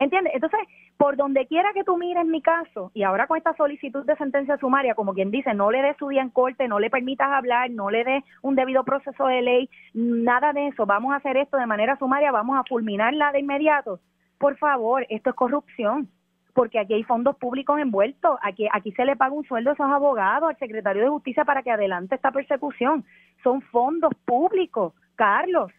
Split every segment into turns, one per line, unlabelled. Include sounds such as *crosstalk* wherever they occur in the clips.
¿Entiendes? Entonces, por donde quiera que tú mires mi caso, y ahora con esta solicitud de sentencia sumaria, como quien dice, no le des su día en corte, no le permitas hablar, no le des un debido proceso de ley, nada de eso, vamos a hacer esto de manera sumaria, vamos a fulminarla de inmediato. Por favor, esto es corrupción, porque aquí hay fondos públicos envueltos, aquí, aquí se le paga un sueldo a esos abogados, al secretario de Justicia para que adelante esta persecución. Son fondos públicos, Carlos.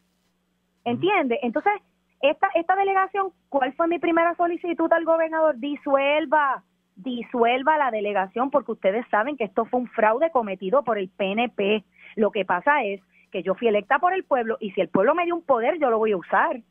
¿Entiendes? Entonces, esta, esta delegación, ¿cuál fue mi primera solicitud al gobernador? Disuelva, disuelva la delegación porque ustedes saben que esto fue un fraude cometido por el PNP. Lo que pasa es que yo fui electa por el pueblo y si el pueblo me dio un poder, yo lo voy a usar.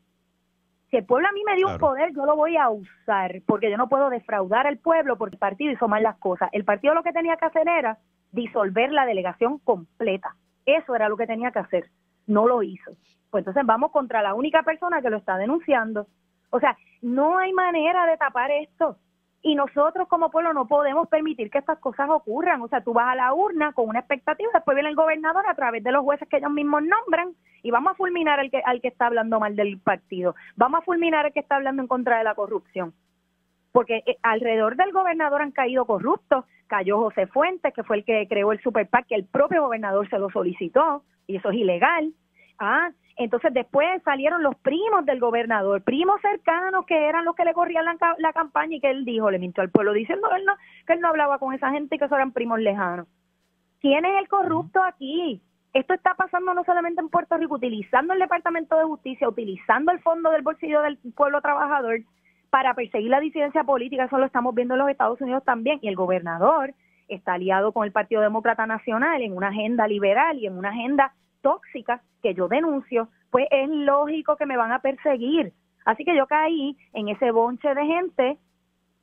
Si el pueblo a mí me dio un poder, yo lo voy a usar, porque yo no puedo defraudar al pueblo porque el partido hizo mal las cosas. El partido lo que tenía que hacer era disolver la delegación completa. Eso era lo que tenía que hacer. No lo hizo pues entonces vamos contra la única persona que lo está denunciando. O sea, no hay manera de tapar esto. Y nosotros como pueblo no podemos permitir que estas cosas ocurran. O sea, tú vas a la urna con una expectativa, después viene el gobernador a través de los jueces que ellos mismos nombran y vamos a fulminar al que, al que está hablando mal del partido. Vamos a fulminar al que está hablando en contra de la corrupción. Porque eh, alrededor del gobernador han caído corruptos. Cayó José Fuentes, que fue el que creó el Super que el propio gobernador se lo solicitó y eso es ilegal. Ah, entonces después salieron los primos del gobernador, primos cercanos que eran los que le corrían la, campaña y que él dijo, le mintió al pueblo diciendo él no, que él no hablaba con esa gente y que eran primos lejanos. ¿Quién es el corrupto aquí? Esto está pasando no solamente en Puerto Rico, utilizando el Departamento de Justicia, utilizando el fondo del bolsillo del pueblo trabajador para perseguir la disidencia política, eso lo estamos viendo en los Estados Unidos también, y el gobernador está aliado con el Partido Demócrata Nacional en una agenda liberal y en una agenda tóxicas que yo denuncio, pues es lógico que me van a perseguir. Así que yo caí en ese bonche de gente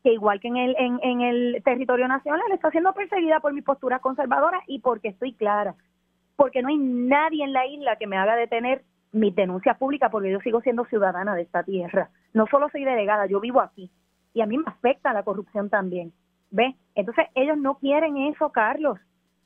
que igual que en el, en, en el territorio nacional está siendo perseguida por mi postura conservadora y porque estoy clara, porque no hay nadie en la isla que me haga detener mis denuncias públicas porque yo sigo siendo ciudadana de esta tierra. No solo soy delegada, yo vivo aquí y a mí me afecta la corrupción también. ¿Ves? Entonces ellos no quieren eso, Carlos.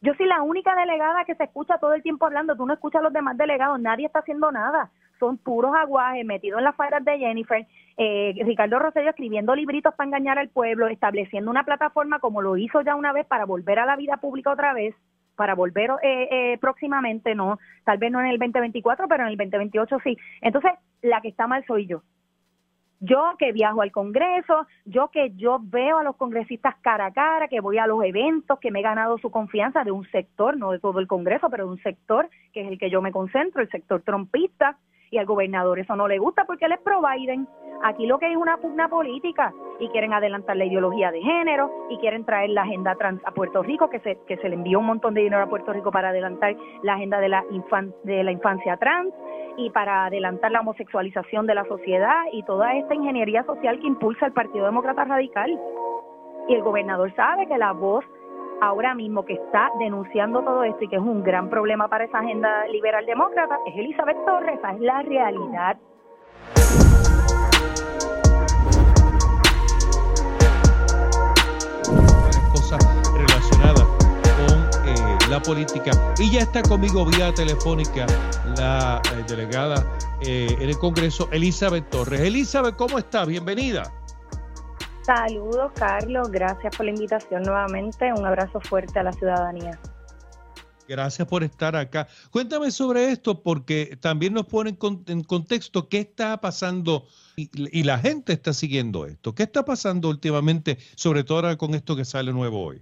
Yo soy la única delegada que se escucha todo el tiempo hablando, tú no escuchas a los demás delegados, nadie está haciendo nada, son puros aguajes metidos en las faldas de Jennifer, eh, Ricardo Rosello escribiendo libritos para engañar al pueblo, estableciendo una plataforma como lo hizo ya una vez para volver a la vida pública otra vez, para volver eh, eh, próximamente, no, tal vez no en el 2024, pero en el 2028 sí. Entonces, la que está mal soy yo. Yo que viajo al Congreso, yo que yo veo a los congresistas cara a cara, que voy a los eventos, que me he ganado su confianza de un sector, no de todo el Congreso, pero de un sector que es el que yo me concentro, el sector trompista, y al gobernador eso no le gusta porque él es. Aquí lo que es una pugna política y quieren adelantar la ideología de género y quieren traer la agenda trans a Puerto Rico, que se, que se le envió un montón de dinero a Puerto Rico para adelantar la agenda de la, de la infancia trans y para adelantar la homosexualización de la sociedad y toda esta ingeniería social que impulsa el Partido Demócrata Radical. Y el gobernador sabe que la voz ahora mismo que está denunciando todo esto y que es un gran problema para esa agenda liberal demócrata es Elizabeth Torres, esa es la realidad.
cosas relacionadas con eh, la política. Y ya está conmigo vía telefónica la eh, delegada eh, en el Congreso, Elizabeth Torres. Elizabeth, ¿cómo está? Bienvenida.
Saludos, Carlos. Gracias por la invitación nuevamente. Un abrazo fuerte a la ciudadanía.
Gracias por estar acá. Cuéntame sobre esto porque también nos pone en contexto qué está pasando y, la gente está siguiendo esto. ¿Qué está pasando últimamente, sobre todo ahora con esto que sale nuevo hoy?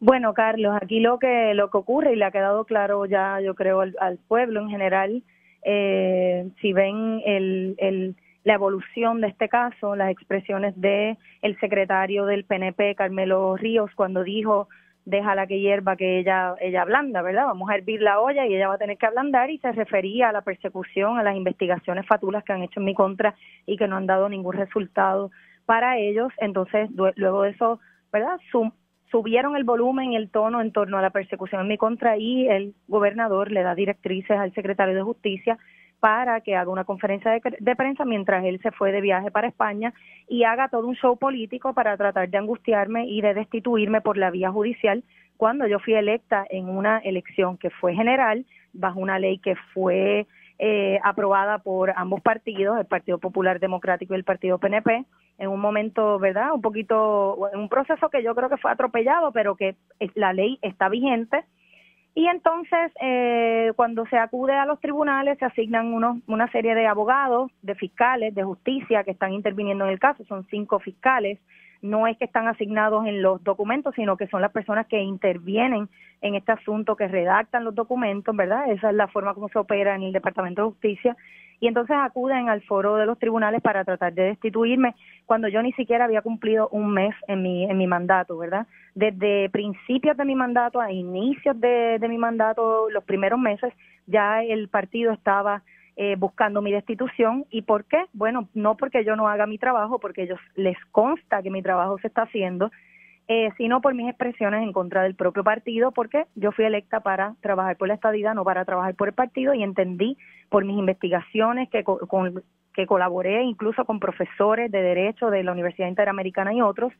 Bueno, Carlos, aquí lo que lo que ocurre y le ha quedado claro ya, yo creo, al, pueblo en general, eh, si ven el, el la evolución de este caso, las expresiones de el secretario del PNP, Carmelo Ríos, cuando dijo déjala que hierva que ella ella ablanda, ¿verdad? Vamos a hervir la olla y ella va a tener que ablandar y se refería a la persecución, a las investigaciones fatulas que han hecho en mi contra y que no han dado ningún resultado para ellos. Entonces, luego de eso, ¿verdad? subieron el volumen y el tono en torno a la persecución en mi contra y el gobernador le da directrices al secretario de Justicia para que haga una conferencia de, prensa mientras él se fue de viaje para España y haga todo un show político para tratar de angustiarme y de destituirme por la vía judicial cuando yo fui electa en una elección que fue general bajo una ley que fue eh, aprobada por ambos partidos, el Partido Popular Democrático y el Partido PNP, en un momento, ¿verdad? Un poquito, en un proceso que yo creo que fue atropellado, pero que la ley está vigente. Y entonces, eh, cuando se acude a los tribunales, se asignan unos, una serie de abogados, de fiscales, de justicia que están interviniendo en el caso. Son cinco fiscales no es que están asignados en los documentos, sino que son las personas que intervienen en este asunto, que redactan los documentos, ¿verdad? Esa es la forma como se opera en el Departamento de Justicia. Y entonces acuden al foro de los tribunales para tratar de destituirme cuando yo ni siquiera había cumplido un mes en mi, en mi mandato, ¿verdad? Desde principios de mi mandato a inicios de, de mi mandato, los primeros meses, ya el partido estaba eh, buscando mi destitución. ¿Y por qué? Bueno, no porque yo no haga mi trabajo, porque ellos les consta que mi trabajo se está haciendo, eh, sino por mis expresiones en contra del propio partido, porque yo fui electa para trabajar por la estadidad, no para trabajar por el partido, y entendí por mis investigaciones que, con, que colaboré incluso con profesores de Derecho de la Universidad Interamericana y otros,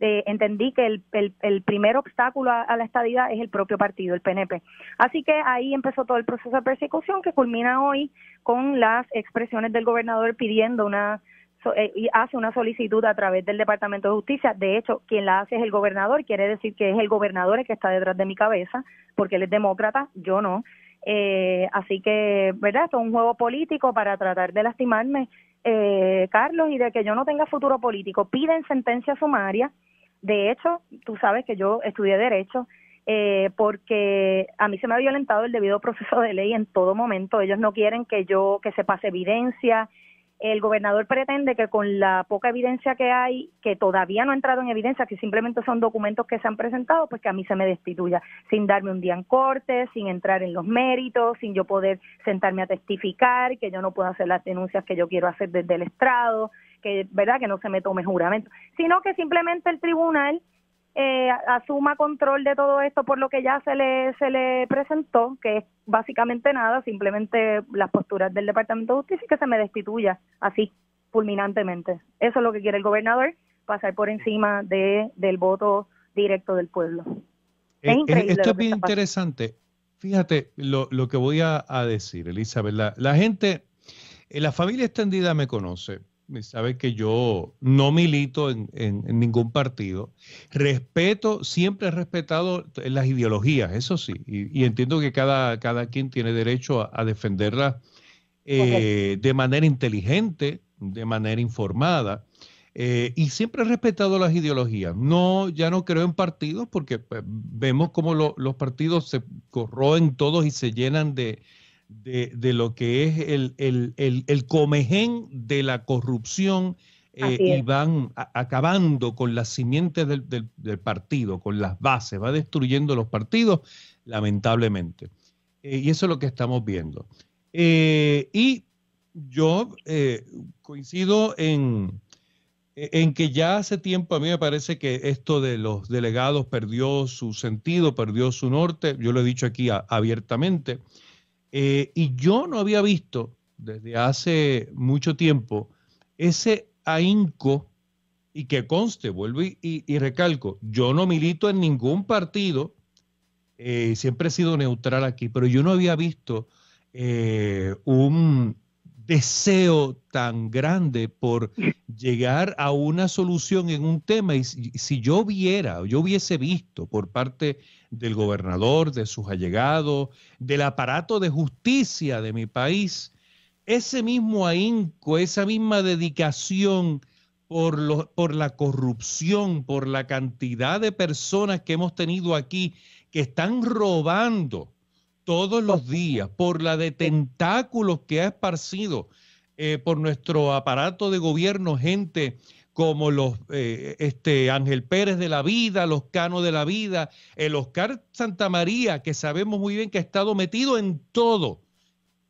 eh, entendí que el, el, primer obstáculo a, la estadidad es el propio partido, el PNP. Así que ahí empezó todo el proceso de persecución que culmina hoy con las expresiones del gobernador pidiendo una eh, y hace una solicitud a través del Departamento de Justicia. De hecho, quien la hace es el gobernador, quiere decir que es el gobernador el que está detrás de mi cabeza, porque él es demócrata, yo no. Eh, así que, ¿verdad? Esto es un juego político para tratar de lastimarme, eh, Carlos, y de que yo no tenga futuro político. Piden sentencia sumaria de hecho, tú sabes que yo estudié Derecho eh, porque a mí se me ha violentado el debido proceso de ley en todo momento. Ellos no quieren que yo, que se pase evidencia. El gobernador pretende que con la poca evidencia que hay, que todavía no ha entrado en evidencia, que simplemente son documentos que se han presentado, pues que a mí se me destituya, sin darme un día en corte, sin entrar en los méritos, sin yo poder sentarme a testificar, que yo no puedo hacer las denuncias que yo quiero hacer desde el estrado que verdad que no se me tome juramento, sino que simplemente el tribunal eh, asuma control de todo esto por lo que ya se le se le presentó, que es básicamente nada, simplemente las posturas del Departamento de Justicia y que se me destituya así fulminantemente. Eso es lo que quiere el gobernador, pasar por encima de del voto directo del pueblo.
Es eh, increíble esto es bien interesante. Fíjate lo, lo, que voy a, decir, Elizabeth. La, la gente, eh, la familia extendida me conoce sabe que yo no milito en, ningún partido. Respeto, siempre he respetado las ideologías, eso sí, y, entiendo que cada, cada quien tiene derecho a, defenderlas eh, de manera inteligente, de manera informada. Eh, y siempre he respetado las ideologías. No, ya no creo en partidos porque pues, vemos cómo los partidos se corroen todos y se llenan de, de, lo que es el, el, el, comején de la corrupción eh, y van acabando con las simientes del, del, partido, con las bases, va destruyendo los partidos, lamentablemente. Eh, y eso es lo que estamos viendo. Eh, y yo coincido en, en que ya hace tiempo a mí me parece que esto de los delegados perdió su sentido, perdió su norte, yo lo he dicho aquí abiertamente. Eh, y yo no había visto desde hace mucho tiempo ese ahínco y que conste, vuelvo y, recalco, yo no milito en ningún partido, eh, siempre he sido neutral aquí, pero yo no había visto eh, un deseo tan grande por llegar a una solución en un tema. Y si, yo viera, yo hubiese visto por parte del gobernador, de sus allegados, del aparato de justicia de mi país, ese mismo ahínco, esa misma dedicación por, por la corrupción, por la cantidad de personas que hemos tenido aquí que están robando todos los días, por la de tentáculos que ha esparcido eh, por nuestro aparato de gobierno, gente como los eh, este, Ángel Pérez de la vida, los Cano de la vida, el Oscar Santa María, que sabemos muy bien que ha estado metido en todo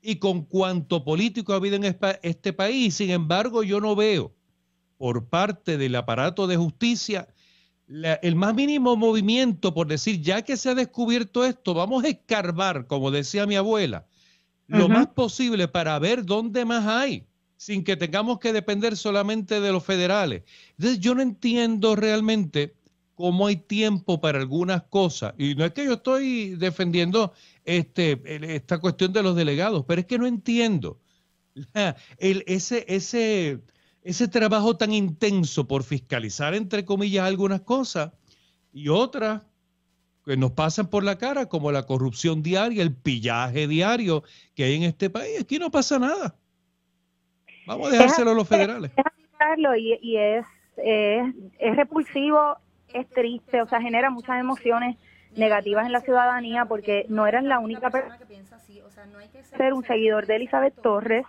y con cuanto político ha habido en este país. Sin embargo, yo no veo por parte del aparato de justicia el más mínimo movimiento por decir, ya que se ha descubierto esto, vamos a escarbar, como decía mi abuela, lo más posible para ver dónde más hay sin que tengamos que depender solamente de los federales. Entonces yo no entiendo realmente cómo hay tiempo para algunas cosas. Y no es que yo estoy defendiendo este, esta cuestión de los delegados, pero es que no entiendo. *laughs* el, ese, ese, ese trabajo tan intenso por fiscalizar, entre comillas, algunas cosas y otras que nos pasan por la cara, como la corrupción diaria, el pillaje diario que hay en este país. Aquí no pasa nada. Vamos a dejárselo a los federales.
y, y es, es, es repulsivo, es triste, o sea, genera muchas emociones negativas en la ciudadanía porque no eran la única persona que piensa así. O sea, no hay que ser un seguidor de Elizabeth Torres,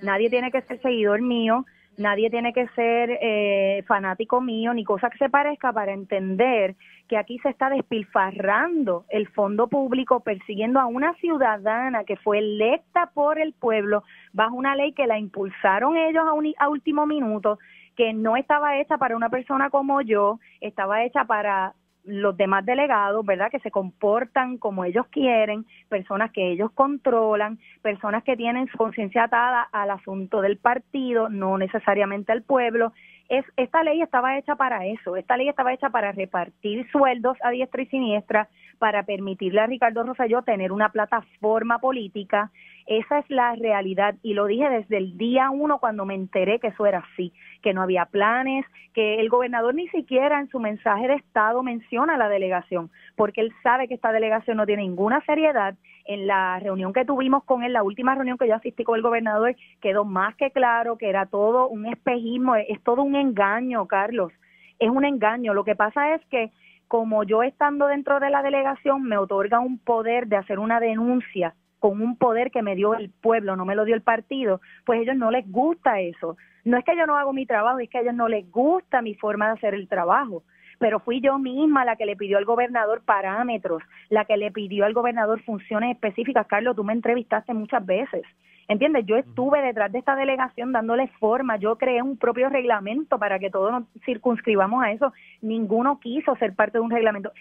nadie tiene que ser seguidor mío, nadie tiene que ser eh, fanático mío ni cosa que se parezca para entender que aquí se está despilfarrando el fondo público persiguiendo a una ciudadana que fue electa por el pueblo bajo una ley que la impulsaron ellos a, a último minuto que no estaba hecha para una persona como yo, estaba hecha para los demás delegados, ¿verdad? Que se comportan como ellos quieren, personas que ellos controlan, personas que tienen su conciencia atada al asunto del partido, no necesariamente al pueblo. Es, esta ley estaba hecha para eso, esta ley estaba hecha para repartir sueldos a diestra y siniestra, para permitirle a Ricardo Rosselló tener una plataforma política. Esa es la realidad y lo dije desde el día uno cuando me enteré que eso era así, que no había planes, que el gobernador ni siquiera en su mensaje de Estado menciona la delegación, porque él sabe que esta delegación no tiene ninguna seriedad. En la reunión que tuvimos con él, la última reunión que yo asistí con el gobernador, quedó más que claro que era todo un espejismo, es todo un engaño, Carlos, es un engaño. Lo que pasa es que como yo estando dentro de la delegación me otorga un poder de hacer una denuncia con un poder que me dio el pueblo, no me lo dio el partido, pues a ellos no les gusta eso. No es que yo no hago mi trabajo, es que a ellos no les gusta mi forma de hacer el trabajo. Pero fui yo misma la que le pidió al gobernador parámetros, la que le pidió al gobernador funciones específicas. Carlos, tú me entrevistaste muchas veces. ¿Entiendes? Yo estuve detrás de esta delegación dándole forma, yo creé un propio reglamento para que todos nos circunscribamos a eso. Ninguno quiso ser parte de un reglamento.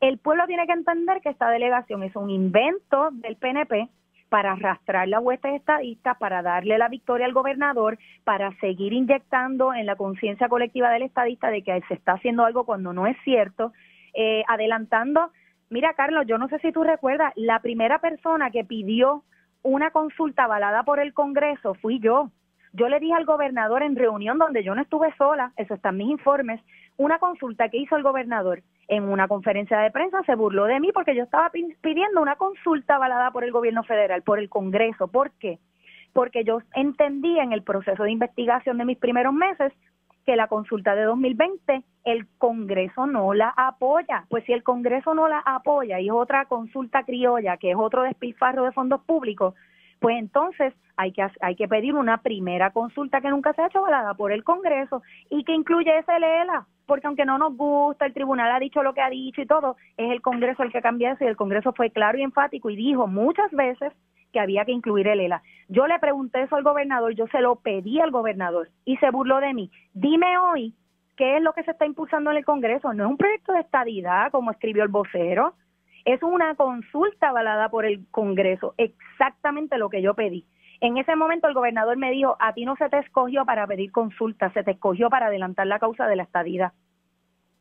El pueblo tiene que entender que esta delegación es un invento del PNP para arrastrar la huestes estadistas, para darle la victoria al gobernador, para seguir inyectando en la conciencia colectiva del estadista de que se está haciendo algo cuando no es cierto, eh, adelantando. Mira, Carlos, yo no sé si tú recuerdas, la primera persona que pidió una consulta avalada por el Congreso fui yo. Yo le dije al gobernador en reunión donde yo no estuve sola, eso está en mis informes, una consulta que hizo el gobernador en una conferencia de prensa se burló de mí porque yo estaba pidiendo una consulta avalada por el gobierno federal, por el Congreso. ¿Por qué? Porque yo entendí en el proceso de investigación de mis primeros meses que la consulta de 2020 el Congreso no la apoya. Pues si el Congreso no la apoya y es otra consulta criolla, que es otro despilfarro de fondos públicos, pues entonces hay que hay que pedir una primera consulta que nunca se ha hecho valada por el Congreso y que incluye ese LELA, porque aunque no nos gusta, el tribunal ha dicho lo que ha dicho y todo, es el Congreso el que cambia eso y el Congreso fue claro y enfático y dijo muchas veces que había que incluir el ELA. Yo le pregunté eso al gobernador, yo se lo pedí al gobernador y se burló de mí. Dime hoy qué es lo que se está impulsando en el Congreso. No es un proyecto de estadidad, como escribió el vocero, es una consulta avalada por el Congreso, exactamente lo que yo pedí. En ese momento el gobernador me dijo, a ti no se te escogió para pedir consulta, se te escogió para adelantar la causa de la estadidad.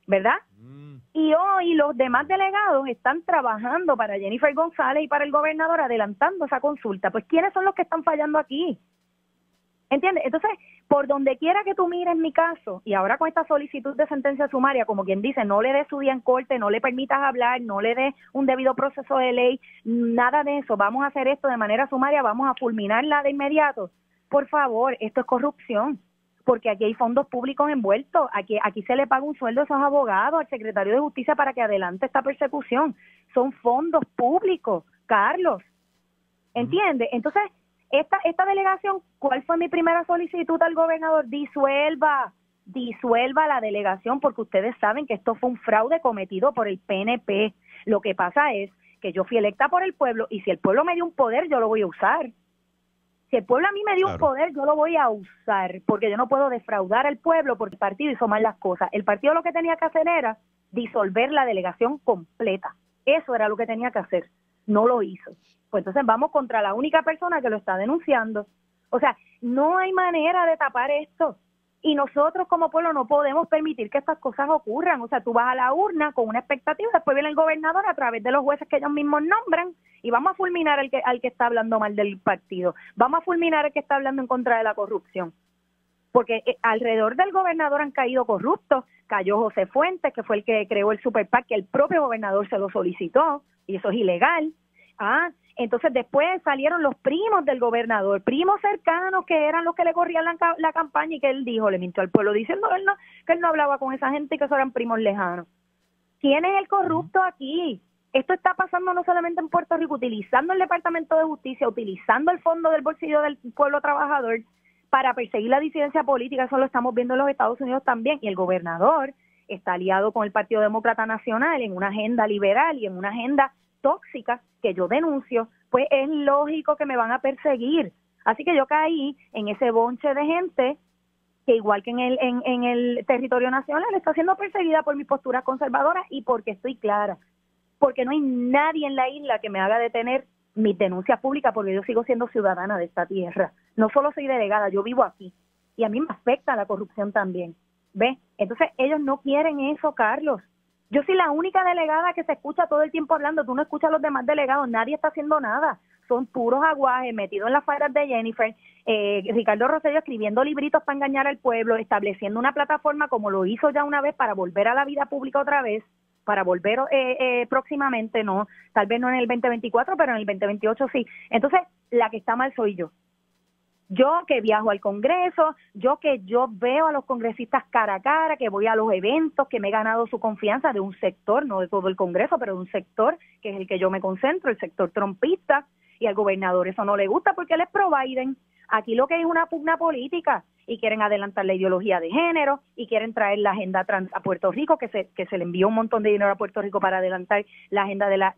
¿Verdad? Mm. Y hoy los demás delegados están trabajando para Jennifer González y para el gobernador adelantando esa consulta. Pues ¿quiénes son los que están fallando aquí? ¿Entiendes? Entonces, por donde quiera que tú mires mi caso, y ahora con esta solicitud de sentencia sumaria, como quien dice, no le des su día en corte, no le permitas hablar, no le des un debido proceso de ley, nada de eso, vamos a hacer esto de manera sumaria, vamos a fulminarla de inmediato. Por favor, esto es corrupción porque aquí hay fondos públicos envueltos, aquí, aquí se le paga un sueldo a esos abogados, al secretario de Justicia para que adelante esta persecución. Son fondos públicos, Carlos. ¿Entiende? Entonces, esta, esta delegación, ¿cuál fue mi primera solicitud al gobernador? Disuelva, disuelva la delegación porque ustedes saben que esto fue un fraude cometido por el PNP. Lo que pasa es que yo fui electa por el pueblo y si el pueblo me dio un poder, yo lo voy a usar. Si el pueblo a mí me dio un poder, yo lo voy a usar, porque yo no puedo defraudar al pueblo porque el partido hizo mal las cosas. El partido lo que tenía que hacer era disolver la delegación completa. Eso era lo que tenía que hacer. No lo hizo. Pues entonces vamos contra la única persona que lo está denunciando. O sea, no hay manera de tapar esto y nosotros como pueblo no podemos permitir que estas cosas ocurran. O sea, tú vas a la urna con una expectativa, después viene el gobernador a través de los jueces que ellos mismos nombran y vamos a fulminar al que, al que está hablando mal del partido, vamos a fulminar al que está hablando en contra de la corrupción. porque eh, alrededor del gobernador han caído corruptos, cayó José Fuentes, que fue el que creó el Super PAC, que el propio gobernador se lo solicitó, y eso es ilegal. Ah, entonces después salieron los primos del gobernador, primos cercanos que eran los que le corrían la, campaña y que él dijo, le mintió al pueblo diciendo él no, que él no hablaba con esa gente y que eso eran primos lejanos. ¿Quién es el corrupto aquí? Esto está pasando no solamente en Puerto Rico, utilizando el Departamento de Justicia, utilizando el fondo del bolsillo del pueblo trabajador para perseguir la disidencia política, eso lo estamos viendo en los Estados Unidos también, y el gobernador está aliado con el Partido Demócrata Nacional en una agenda liberal y en una agenda tóxicas que yo denuncio, pues es lógico que me van a perseguir. Así que yo caí en ese bonche de gente que igual que en el, en, en el territorio nacional está siendo perseguida por mis posturas conservadoras y porque estoy clara, porque no hay nadie en la isla que me haga detener mis denuncias públicas porque yo sigo siendo ciudadana de esta tierra. No solo soy delegada, yo vivo aquí y a mí me afecta la corrupción también. ¿Ve? Entonces ellos no quieren eso, Carlos. Yo soy la única delegada que se escucha todo el tiempo hablando, tú no escuchas a los demás delegados, nadie está haciendo nada, son puros aguajes metidos en las faldas de Jennifer, eh, Ricardo Rosello escribiendo libritos para engañar al pueblo, estableciendo una plataforma como lo hizo ya una vez para volver a la vida pública otra vez, para volver eh, eh, próximamente, no, tal vez no en el 2024, pero en el 2028 sí. Entonces, la que está mal soy yo. Yo que viajo al Congreso, yo que yo veo a los congresistas cara a cara, que voy a los eventos, que me he ganado su confianza de un sector, no de todo el Congreso, pero de un sector que es el que yo me concentro, el sector trompista, y al gobernador eso no le gusta porque él es. Aquí lo que es una pugna política y quieren adelantar la ideología de género y quieren traer la agenda trans a Puerto Rico, que se, que se le envió un montón de dinero a Puerto Rico para adelantar la agenda de la,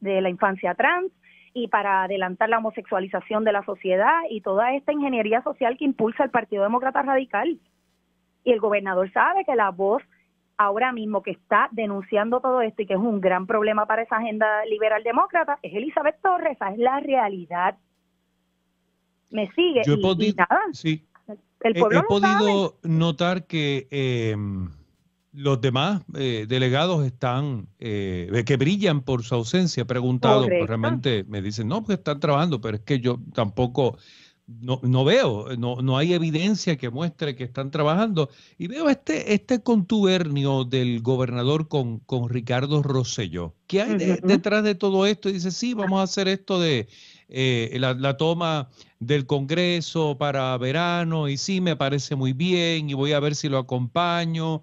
de la infancia trans y para adelantar la homosexualización de la sociedad y toda esta ingeniería social que impulsa el Partido Demócrata Radical. Y el gobernador sabe que la voz ahora mismo que está denunciando todo esto y que es un gran problema para esa agenda liberal demócrata es Elizabeth Torres, esa es la realidad. Me sigue.
Yo he podido, sí. he, podido notar que eh, los demás eh, delegados están, eh, que brillan por su ausencia. He preguntado, pues realmente me dicen, no, pues están trabajando, pero es que yo tampoco, no, no veo, no, no hay evidencia que muestre que están trabajando. Y veo este, este contubernio del gobernador con, con Ricardo Rosselló. ¿Qué hay detrás de todo esto? Y dice, sí, vamos a hacer esto de eh, la, la toma del Congreso para verano, y sí, me parece muy bien, y voy a ver si lo acompaño.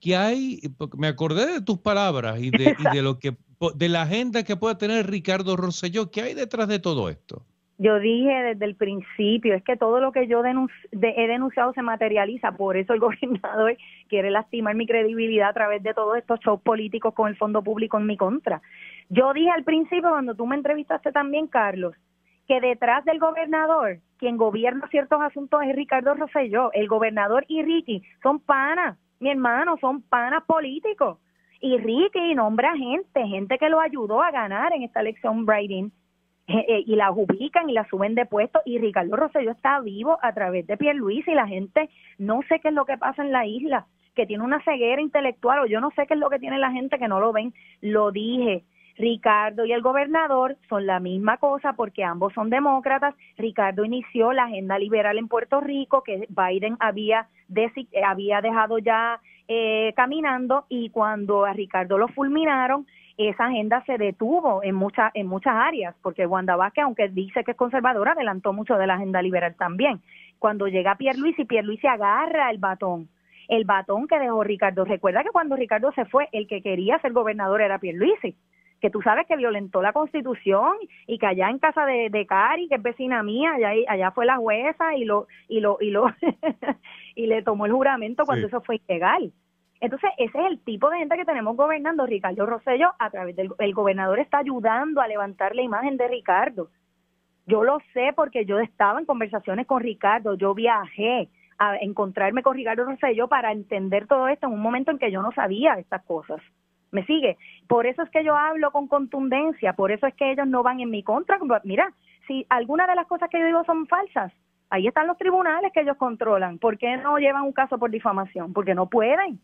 ¿Qué hay? Me acordé de tus palabras y de, y de lo que de la agenda que pueda tener Ricardo Rosselló. ¿Qué hay detrás de todo esto?
Yo dije desde el principio, es que todo lo que yo he denunciado se materializa, por eso el *laughs* gobernador quiere lastimar mi credibilidad a través de todos estos shows políticos con el fondo público en mi contra. Yo dije al principio, cuando tú me entrevistaste también, Carlos, que detrás del gobernador, quien gobierna ciertos asuntos es Ricardo Rosselló. El gobernador y Ricky son panas mi hermano, son panas políticos. Y Ricky nombra gente, gente que lo ayudó a ganar en esta elección Biden. Eh, eh, y la ubican y la suben de puesto y Ricardo Rosselló está vivo a través de Luis y la gente no sé qué es lo que pasa en la isla, que tiene una ceguera intelectual o yo no sé qué es lo que tiene la gente que no lo ven, lo dije, Ricardo y el gobernador son la misma cosa porque ambos son demócratas. Ricardo inició la agenda liberal en Puerto Rico que Biden había, había dejado ya eh, caminando y cuando a Ricardo lo fulminaron, esa agenda se detuvo en muchas en muchas áreas porque Wanda Vázquez, aunque dice que es conservadora, adelantó mucho de la agenda liberal también. Cuando llega Pierluisi, Pierluisi agarra el batón el batón que dejó Ricardo. Recuerda que cuando Ricardo se fue, el que quería ser gobernador era Pierluisi que tú sabes que violentó la constitución y que allá en casa de, de Cari, que es vecina mía, allá, allá fue la jueza y lo, y lo, y lo, *laughs* y le tomó el juramento cuando eso fue ilegal. Entonces, ese es el tipo de gente que tenemos gobernando. Ricardo Rosello, a través del el gobernador, está ayudando a levantar la imagen de Ricardo. Yo lo sé porque yo estaba en conversaciones con Ricardo, yo viajé a encontrarme con Ricardo Rosello para entender todo esto en un momento en que yo no sabía estas cosas. ¿Me sigue? Por eso es que yo hablo con contundencia, por eso es que ellos no van en mi contra. Mira, si algunas de las cosas que yo digo son falsas, ahí están los tribunales que ellos controlan. ¿Por qué no llevan un caso por difamación? Porque no pueden.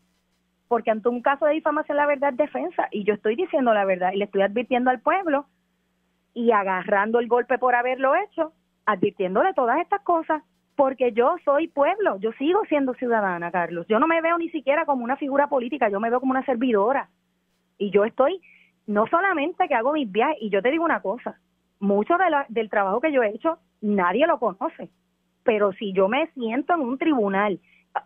Porque ante un caso de difamación la verdad es defensa y yo estoy diciendo la verdad y le estoy advirtiendo al pueblo y agarrando el golpe por haberlo hecho, advirtiéndole todas estas cosas porque yo soy pueblo, yo sigo siendo ciudadana, Carlos. Yo no me veo ni siquiera como una figura política, yo me veo como una servidora. Y yo estoy, no solamente que hago mis viajes, y yo te digo una cosa, mucho de del trabajo que yo he hecho, nadie lo conoce. Pero si yo me siento en un tribunal,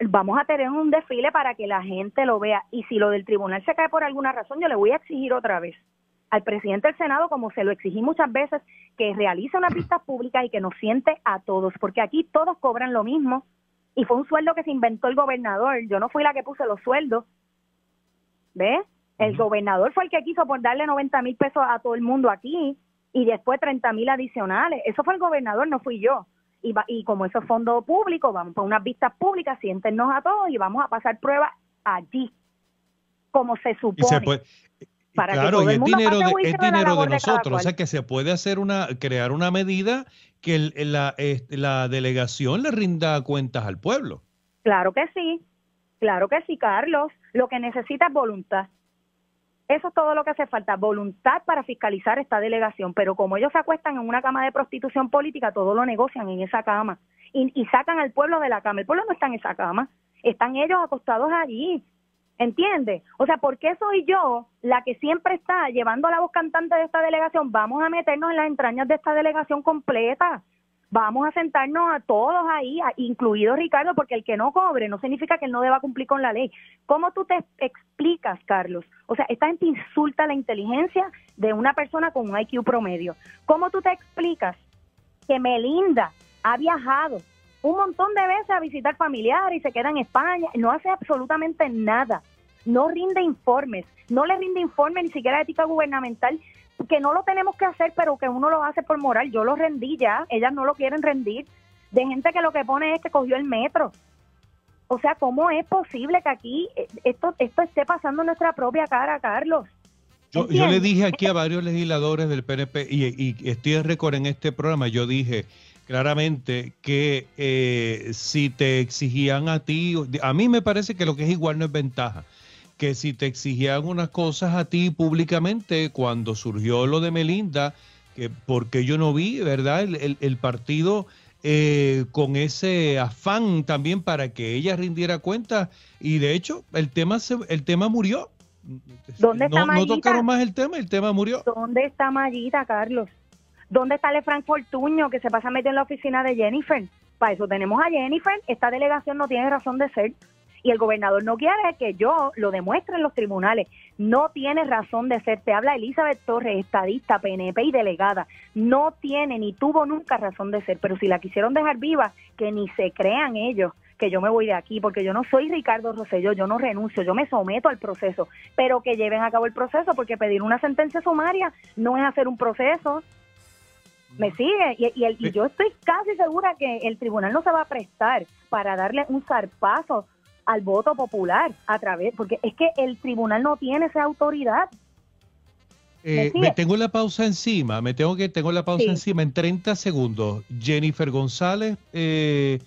vamos a tener un desfile para que la gente lo vea. Y si lo del tribunal se cae por alguna razón, yo le voy a exigir otra vez al presidente del Senado, como se lo exigí muchas veces, que realice una pista pública y que nos siente a todos, porque aquí todos cobran lo mismo y fue un sueldo que se inventó el gobernador. Yo no fui la que puse los sueldos. ¿Ves? El gobernador fue el que quiso por darle 90 mil pesos a todo el mundo aquí y después 30 mil adicionales. Eso fue el gobernador, no fui yo. Y, y como eso es fondo público, vamos para unas vistas públicas, siéntenos a todos y vamos a pasar pruebas allí, como se supone
claro, y es dinero de, es dinero de, nosotros, o sea que se puede hacer una, crear una medida que la, la delegación le rinda cuentas al pueblo.
Claro que sí, claro que sí, Carlos. Lo que necesita es voluntad. Eso es todo lo que hace falta, voluntad para fiscalizar esta delegación. Pero como ellos se acuestan en una cama de prostitución política, todo lo negocian en esa cama y, y sacan al pueblo de la cama. El pueblo no está en esa cama, están ellos acostados allí ¿Entiendes? O sea, ¿por qué soy yo la que siempre está llevando la voz cantante de esta delegación? Vamos a meternos en las entrañas de esta delegación completa. Vamos a sentarnos a todos ahí, incluido Ricardo, porque el que no cobre no significa que él no deba cumplir con la ley. ¿Cómo tú te explicas, Carlos? O sea, esta gente insulta la inteligencia de una persona con un IQ promedio. ¿Cómo tú te explicas que Melinda ha viajado un montón de veces a visitar familiares y se queda en España, no hace absolutamente nada, no rinde informes, no le rinde informes ni siquiera de ética gubernamental, que no lo tenemos que hacer, pero que uno lo hace por moral. Yo lo rendí ya, ellas no lo quieren rendir, de gente que lo que pone es que cogió el metro. O sea, ¿cómo es posible que aquí eh, esto, esto esté pasando en nuestra propia cara, Carlos?
Yo, yo, le dije aquí a varios legisladores del PNP, y, y estoy en récord en este programa, yo dije, claramente que eh, si te exigían a ti, a mí me parece que lo que es igual no es ventaja, que si te exigían unas cosas a ti públicamente cuando surgió lo de Melinda, que porque yo no vi, ¿verdad? El, partido eh, con ese afán también para que ella rindiera cuenta y de hecho el tema se, el tema murió.
¿Dónde está
no, no tocaron más el tema, el tema murió.
¿Dónde está Mayita, Carlos? ¿Dónde está el Frank Fortuño que se pasa metido en la oficina de Jennifer? Para eso tenemos a Jennifer. Esta delegación no tiene razón de ser. Y el gobernador no quiere que yo lo demuestre en los tribunales. No tiene razón de ser. Te habla Elizabeth Torres, estadista, PNP y delegada. No tiene ni tuvo nunca razón de ser. Pero si la quisieron dejar viva, que ni se crean ellos que yo me voy de aquí, porque yo no soy Ricardo Rosselló, yo no renuncio, yo me someto al proceso, pero que lleven a cabo el proceso, porque pedir una sentencia sumaria no es hacer un proceso, ¿Me sigue? Y, y, yo estoy casi segura que el tribunal no se va a prestar para darle un zarpazo al voto popular a través, porque es que el tribunal no tiene esa autoridad.
¿Me, eh, tengo la pausa encima, me tengo que tengo la pausa encima en 30 segundos. Jennifer González, eh,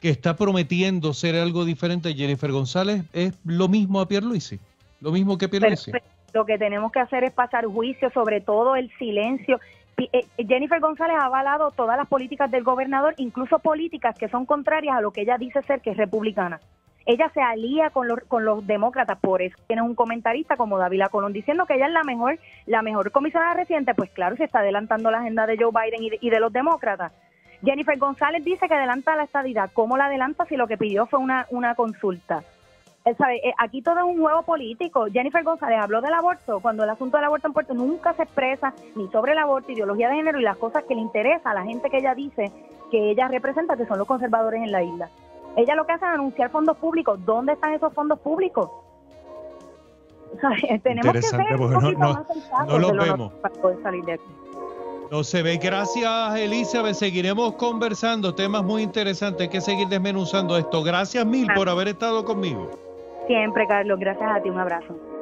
que está prometiendo ser algo diferente. Jennifer González es lo mismo a Pierluisi, lo mismo que Pierluisi.
lo que tenemos que hacer es pasar juicio sobre todo el silencio eh, Jennifer González ha avalado todas las políticas del gobernador, incluso políticas que son contrarias a lo que ella dice ser que es republicana. Ella se alía con los, con los demócratas, por eso tiene un comentarista como David Colón diciendo que ella es la mejor, la mejor comisionada reciente, pues claro, se está adelantando la agenda de Joe Biden y de, y de los demócratas. Jennifer González dice que adelanta la estadidad. ¿Cómo la adelanta si lo que pidió fue una, una consulta? sabe, eh, aquí todo es un juego político. Jennifer González habló del aborto, cuando el asunto del aborto en Puerto nunca se expresa ni sobre el aborto, ideología de género y las cosas que le interesa a la gente que ella dice que ella representa, que son los conservadores en la isla. Ella lo que hace es anunciar fondos públicos. ¿Dónde están esos fondos públicos? *laughs* Tenemos que ser un poquito no, más
no lo vemos. para poder salir de aquí. No se ve. Gracias, Elizabeth. Seguiremos conversando temas muy interesantes. Hay que seguir desmenuzando esto. Gracias mil por haber estado conmigo.
Siempre, Carlos. Gracias a ti. Un abrazo.